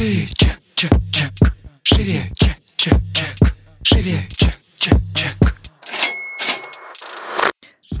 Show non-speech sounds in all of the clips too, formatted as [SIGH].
Шире, чек, чек, чек. Шире, чек, чек, чек. Шире, чек, чек, чек.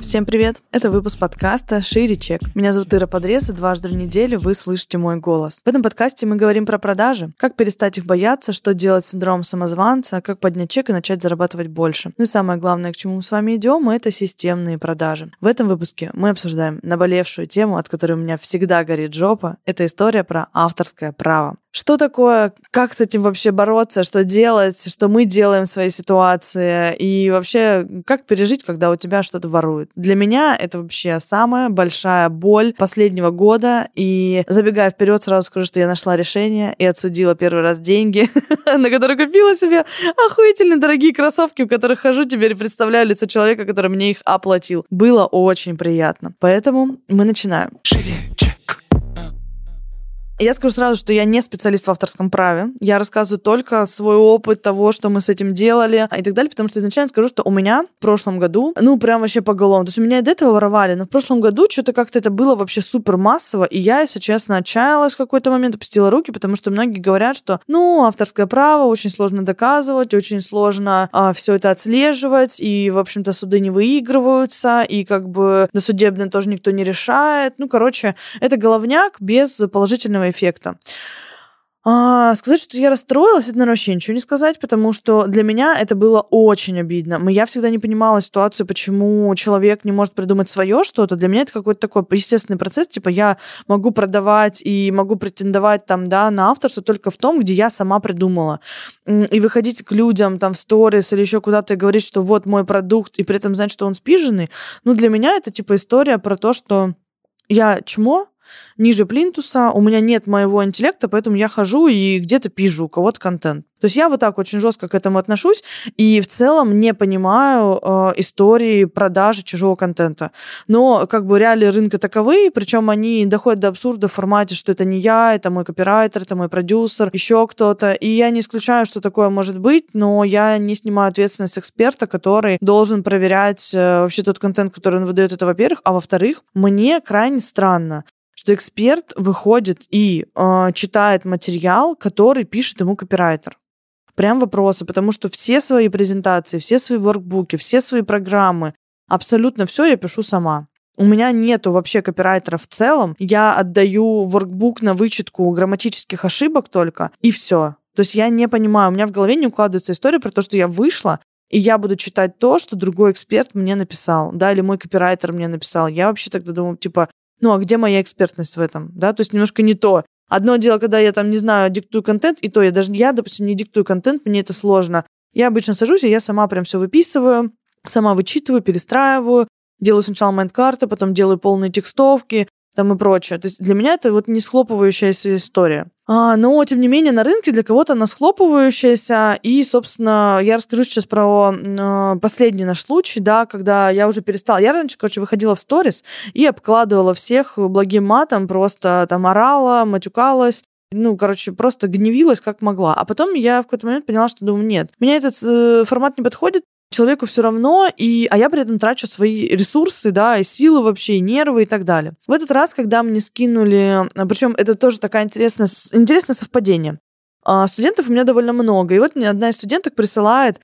Всем привет! Это выпуск подкаста «Шире чек». Меня зовут Ира Подрез, и дважды в неделю вы слышите мой голос. В этом подкасте мы говорим про продажи, как перестать их бояться, что делать с синдромом самозванца, как поднять чек и начать зарабатывать больше. Ну и самое главное, к чему мы с вами идем, это системные продажи. В этом выпуске мы обсуждаем наболевшую тему, от которой у меня всегда горит жопа. Это история про авторское право. Что такое, как с этим вообще бороться, что делать, что мы делаем в своей ситуации, и вообще, как пережить, когда у тебя что-то воруют. Для меня это вообще самая большая боль последнего года, и забегая вперед, сразу скажу, что я нашла решение и отсудила первый раз деньги, [LAUGHS] на которые купила себе охуительно дорогие кроссовки, в которых хожу, теперь представляю лицо человека, который мне их оплатил. Было очень приятно. Поэтому мы начинаем. Шире. Я скажу сразу, что я не специалист в авторском праве. Я рассказываю только свой опыт того, что мы с этим делали и так далее, потому что изначально скажу, что у меня в прошлом году, ну, прям вообще по головам. То есть у меня и до этого воровали, но в прошлом году что-то как-то это было вообще супер массово, и я, если честно, отчаялась в какой-то момент, опустила руки, потому что многие говорят, что, ну, авторское право очень сложно доказывать, очень сложно а, все это отслеживать, и, в общем-то, суды не выигрываются, и как бы досудебное тоже никто не решает. Ну, короче, это головняк без положительного эффекта. А, сказать, что я расстроилась, это, наверное, вообще ничего не сказать, потому что для меня это было очень обидно. Я всегда не понимала ситуацию, почему человек не может придумать свое что-то. Для меня это какой-то такой естественный процесс, типа я могу продавать и могу претендовать там, да, на авторство только в том, где я сама придумала. И выходить к людям там в сторис или еще куда-то и говорить, что вот мой продукт, и при этом знать, что он спиженный. Ну, для меня это типа история про то, что я чмо, ниже плинтуса, у меня нет моего интеллекта, поэтому я хожу и где-то пижу у кого-то контент. То есть я вот так очень жестко к этому отношусь и в целом не понимаю э, истории продажи чужого контента. Но как бы реалии рынка таковы, причем они доходят до абсурда в формате, что это не я, это мой копирайтер, это мой продюсер, еще кто-то. И я не исключаю, что такое может быть, но я не снимаю ответственность эксперта, который должен проверять э, вообще тот контент, который он выдает, это во-первых. А во-вторых, мне крайне странно, что эксперт выходит и э, читает материал, который пишет ему копирайтер. Прям вопросы, потому что все свои презентации, все свои воркбуки, все свои программы, абсолютно все я пишу сама. У меня нету вообще копирайтера в целом. Я отдаю воркбук на вычетку грамматических ошибок только, и все. То есть я не понимаю, у меня в голове не укладывается история про то, что я вышла, и я буду читать то, что другой эксперт мне написал, да, или мой копирайтер мне написал. Я вообще тогда думаю, типа, ну, а где моя экспертность в этом, да, то есть немножко не то. Одно дело, когда я там, не знаю, диктую контент, и то я даже, я, допустим, не диктую контент, мне это сложно. Я обычно сажусь, и я сама прям все выписываю, сама вычитываю, перестраиваю, делаю сначала майнд-карты, потом делаю полные текстовки, там и прочее. То есть для меня это вот не схлопывающаяся история. А, но, тем не менее, на рынке для кого-то она схлопывающаяся. И, собственно, я расскажу сейчас про э, последний наш случай, да, когда я уже перестала. Я раньше, короче, выходила в сторис и обкладывала всех благим матом, просто там орала, матюкалась, ну, короче, просто гневилась как могла. А потом я в какой-то момент поняла, что думаю, нет, мне этот э, формат не подходит, человеку все равно, и, а я при этом трачу свои ресурсы, да, и силы вообще, и нервы и так далее. В этот раз, когда мне скинули, а, причем это тоже такая интересная, интересное совпадение, а, студентов у меня довольно много, и вот мне одна из студенток присылает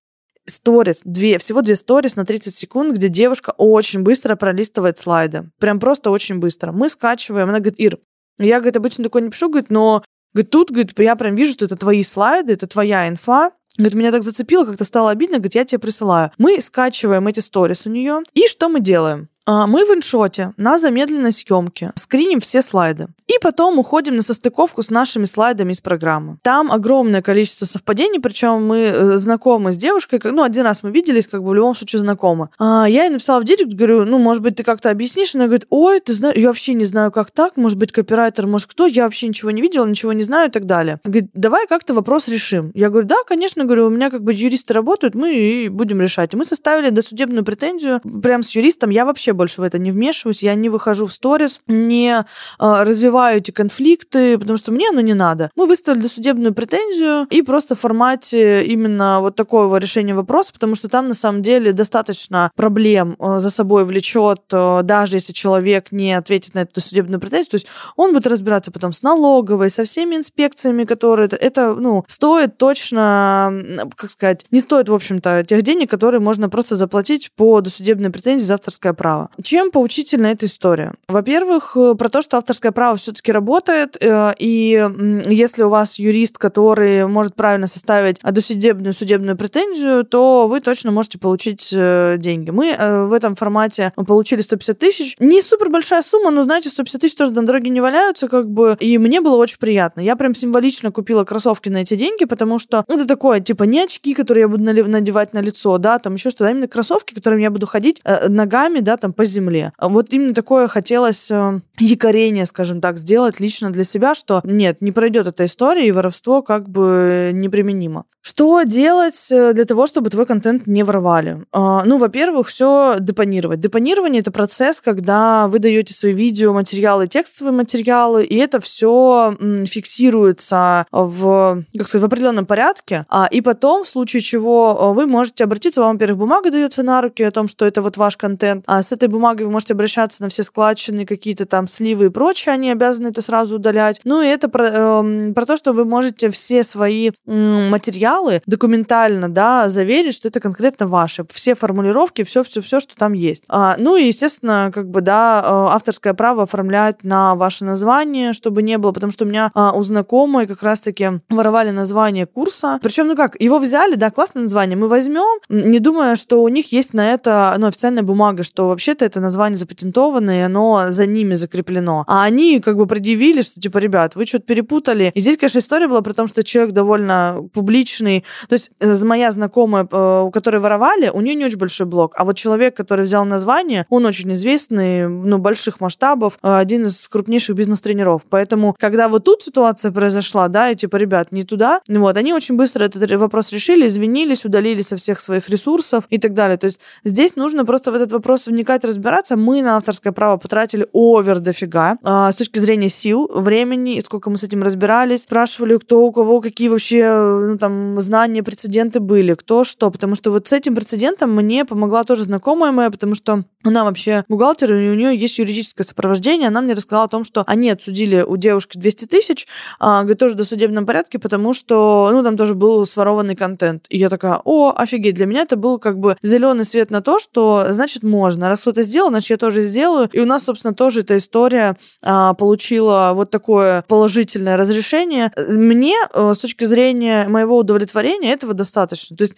сторис, две, всего две сторис на 30 секунд, где девушка очень быстро пролистывает слайды. Прям просто очень быстро. Мы скачиваем, она говорит, Ир, я, говорит, обычно такое не пишу, говорит, но говорит, тут, говорит, я прям вижу, что это твои слайды, это твоя инфа, Говорит, меня так зацепило, как-то стало обидно, говорит, я тебе присылаю. Мы скачиваем эти сторис у нее. И что мы делаем? А, мы в иншоте на замедленной съемке скриним все слайды. И потом уходим на состыковку с нашими слайдами из программы. Там огромное количество совпадений, причем мы э, знакомы с девушкой, ну, один раз мы виделись, как бы в любом случае знакомы. А, я ей написала в директ, говорю, ну, может быть, ты как-то объяснишь? Она говорит, ой, ты знаешь, я вообще не знаю, как так, может быть, копирайтер, может, кто, я вообще ничего не видела, ничего не знаю и так далее. Говорит, давай как-то вопрос решим. Я говорю, да, конечно, говорю, у меня как бы юристы работают, мы и будем решать. И мы составили досудебную претензию прям с юристом. Я вообще больше в это не вмешиваюсь, я не выхожу в сторис, не а, развиваю эти конфликты, потому что мне оно не надо. Мы выставили досудебную претензию и просто в формате именно вот такого решения вопроса, потому что там на самом деле достаточно проблем а, за собой влечет, а, даже если человек не ответит на эту судебную претензию, то есть он будет разбираться потом с налоговой, со всеми инспекциями, которые это, это ну, стоит точно, как сказать, не стоит, в общем-то, тех денег, которые можно просто заплатить по досудебной претензии за авторское право. Чем поучительна эта история? Во-первых, э, про то, что авторское право все-таки работает, э, и если у вас юрист, который может правильно составить досудебную судебную претензию, то вы точно можете получить э, деньги. Мы в этом формате получили 150 тысяч. Не супер большая сумма, но, знаете, 150 тысяч тоже на дороге не валяются, как бы, и мне было очень приятно. Я прям символично купила кроссовки на эти деньги, потому что это такое, типа, не очки, которые я буду надевать на лицо, да, там еще что-то, а именно кроссовки, которыми я буду ходить ногами, да, там по земле. Вот именно такое хотелось э, якорение, скажем так, сделать лично для себя, что нет, не пройдет эта история, и воровство как бы неприменимо. Что делать э, для того, чтобы твой контент не воровали? Э, ну, во-первых, все депонировать. Депонирование это процесс, когда вы даете свои видео, материалы, текстовые материалы, и это все фиксируется в, как сказать, в определенном порядке, а, и потом, в случае чего, э, вы можете обратиться, вам, во-первых, бумага дается на руки о том, что это вот ваш контент, а с этой бумагой вы можете обращаться на все складчины, какие-то там сливы и прочее, они обязаны это сразу удалять. Ну, и это про, э, про то, что вы можете все свои э, материалы документально, да, заверить, что это конкретно ваше. Все формулировки, все-все-все, что там есть. А, ну, и, естественно, как бы, да, э, авторское право оформлять на ваше название, чтобы не было, потому что у меня а, у знакомой как раз-таки воровали название курса. Причем, ну как, его взяли, да, классное название, мы возьмем, не думая, что у них есть на это ну, официальная бумага, что вообще-то это название запатентовано, и оно за ними закреплено. А они как бы предъявили, что типа, ребят, вы что-то перепутали. И здесь, конечно, история была про то, что человек довольно публичный. То есть э, моя знакомая, э, у которой воровали, у нее не очень большой блог. А вот человек, который взял название, он очень известный, ну, больших масштабов, э, один из крупнейших бизнес-тренеров. Поэтому, когда вот тут ситуация произошла, да, и типа, ребят, не туда, вот, они очень быстро этот вопрос решили, извинились, удалили со всех своих ресурсов и так далее. То есть здесь нужно просто в этот вопрос вникать, разбираться. Мы на авторское право потратили овер дофига а, с точки зрения сил, времени, и сколько мы с этим разбирались, спрашивали, кто у кого какие вообще ну, там, знания, прецеденты были, кто что. Потому что вот с этим прецедентом мне помогла тоже знакомая моя, потому что она вообще бухгалтер, и у нее есть юридическое сопровождение. Она мне рассказала о том, что они отсудили у девушки 200 тысяч, а, говорит, тоже в досудебном порядке, потому что, ну, там тоже был сворованный контент. И я такая, о, офигеть, для меня это был как бы зеленый свет на то, что, значит, можно. Раз кто-то сделал, значит, я тоже сделаю. И у нас, собственно, тоже эта история а, получила вот такое положительное разрешение. Мне, а, с точки зрения моего удовлетворения, этого достаточно. То есть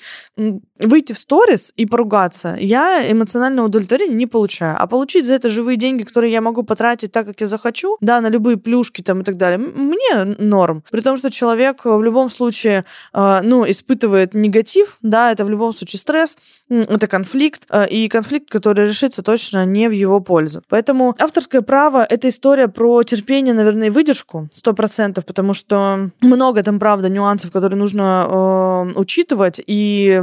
выйти в сторис и поругаться, я эмоционального удовлетворения не получаю. А получить за это живые деньги, которые я могу потратить так, как я захочу, да, на любые плюшки там и так далее, мне норм. При том, что человек в любом случае, э, ну, испытывает негатив, да, это в любом случае стресс, это конфликт, э, и конфликт, который решится точно не в его пользу. Поэтому авторское право — это история про терпение, наверное, и выдержку, сто процентов, потому что много там, правда, нюансов, которые нужно э, учитывать и,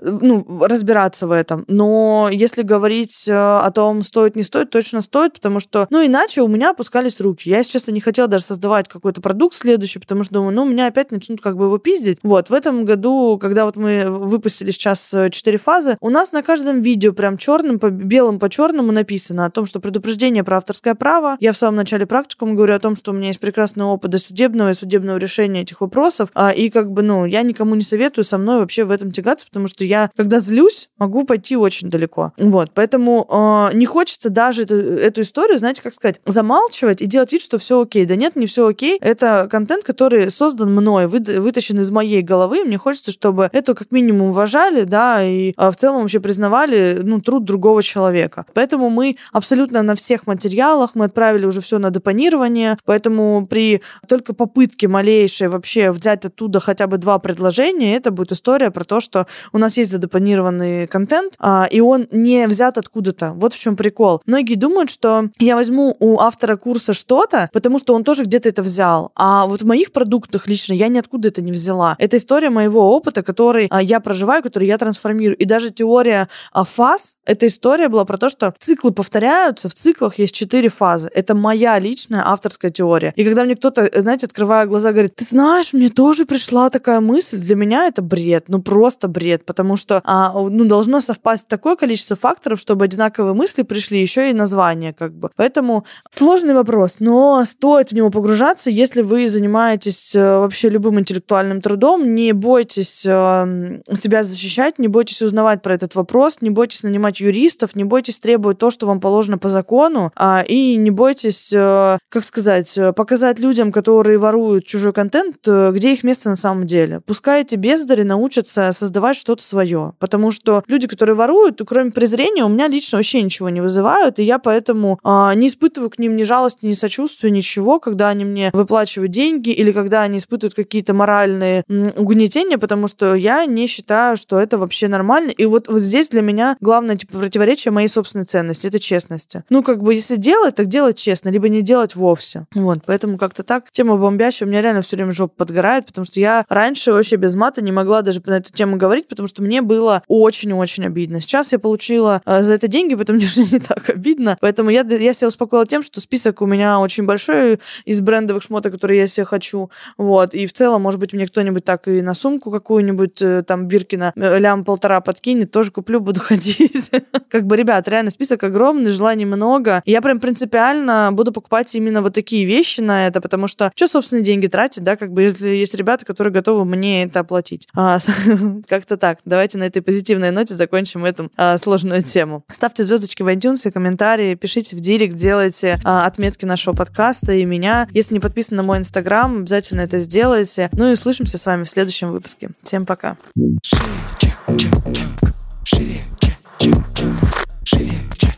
ну, разбираться в этом. Но если говорить о том, стоит, не стоит, точно стоит, потому что, ну, иначе у меня опускались руки. Я, если честно, не хотела даже создавать какой-то продукт следующий, потому что думаю, ну, меня опять начнут как бы его пиздить. Вот, в этом году, когда вот мы выпустили сейчас э, четыре фазы, у нас на каждом видео прям черным по белым по черному написано о том, что предупреждение про авторское право. Я в самом начале практикума говорю о том, что у меня есть прекрасный опыт досудебного и судебного решения этих вопросов, а, и как бы, ну, я никому не советую со мной вообще в этом тягаться, потому что я, когда злюсь, могу пойти очень далеко. Вот, поэтому э, не хочется даже эту, эту историю, знаете, как сказать, замалчивать и делать вид, что все окей. Да нет, не все окей. Это контент, который создан мной, вы, вытащен из моей головы. Мне хочется, чтобы это как минимум уважали, да, и а, в целом вообще признавали, ну, труд другого человека. Поэтому мы абсолютно на всех материалах, мы отправили уже все на депонирование, поэтому при только попытке малейшей вообще взять оттуда хотя бы два предложения, это будет история про то, что у нас есть задепонированный контент, а, и он не взят откуда-то. Вот в чем прикол. Многие думают, что я возьму у автора курса что-то, потому что он тоже где-то это взял. А вот в моих продуктах лично я ниоткуда это не взяла. Это история моего опыта, который а, я проживаю, который я трансформирую. И даже теория а, фаз, эта история была про про то, что циклы повторяются, в циклах есть четыре фазы. Это моя личная авторская теория. И когда мне кто-то, знаете, открывая глаза, говорит, ты знаешь, мне тоже пришла такая мысль, для меня это бред, ну просто бред, потому что а, ну, должно совпасть такое количество факторов, чтобы одинаковые мысли пришли, еще и название как бы. Поэтому сложный вопрос, но стоит в него погружаться, если вы занимаетесь э, вообще любым интеллектуальным трудом, не бойтесь э, себя защищать, не бойтесь узнавать про этот вопрос, не бойтесь нанимать юристов, не бойтесь требовать то, что вам положено по закону, а, и не бойтесь, э, как сказать, показать людям, которые воруют чужой контент, где их место на самом деле. Пускай эти бездари научатся создавать что-то свое, потому что люди, которые воруют, кроме презрения, у меня лично вообще ничего не вызывают, и я поэтому а, не испытываю к ним ни жалости, ни сочувствия, ничего, когда они мне выплачивают деньги или когда они испытывают какие-то моральные угнетения, потому что я не считаю, что это вообще нормально. И вот, вот здесь для меня главное типа, противоречие моей собственной ценности, это честности. Ну, как бы, если делать, так делать честно, либо не делать вовсе. Вот, поэтому как-то так. Тема бомбящая у меня реально все время жопа подгорает, потому что я раньше вообще без мата не могла даже на эту тему говорить, потому что мне было очень-очень обидно. Сейчас я получила э, за это деньги, [LAUGHS] поэтому мне уже не так обидно. Поэтому я, я себя успокоила тем, что список у меня очень большой из брендовых шмоток, которые я себе хочу. Вот. И в целом, может быть, мне кто-нибудь так и на сумку какую-нибудь, э, там, Биркина, э, лям полтора подкинет, тоже куплю, буду [LAUGHS] ходить. Как бы, ребят, реально список огромный, желаний много. И я прям принципиально буду покупать именно вот такие вещи на это, потому что что, собственно, деньги тратить, да, как бы, если есть ребята, которые готовы мне это оплатить. А, [LAUGHS] как-то так. Давайте на этой позитивной ноте закончим эту а, сложную тему. Ставьте звездочки в iTunes, комментарии, пишите в директ, делайте а, отметки нашего подкаста и меня. Если не подписаны на мой инстаграм, обязательно это сделайте. Ну и услышимся с вами в следующем выпуске. Всем пока. Шире, чек, чек, чек. Шире, чек, чек, чек. żywię wściek.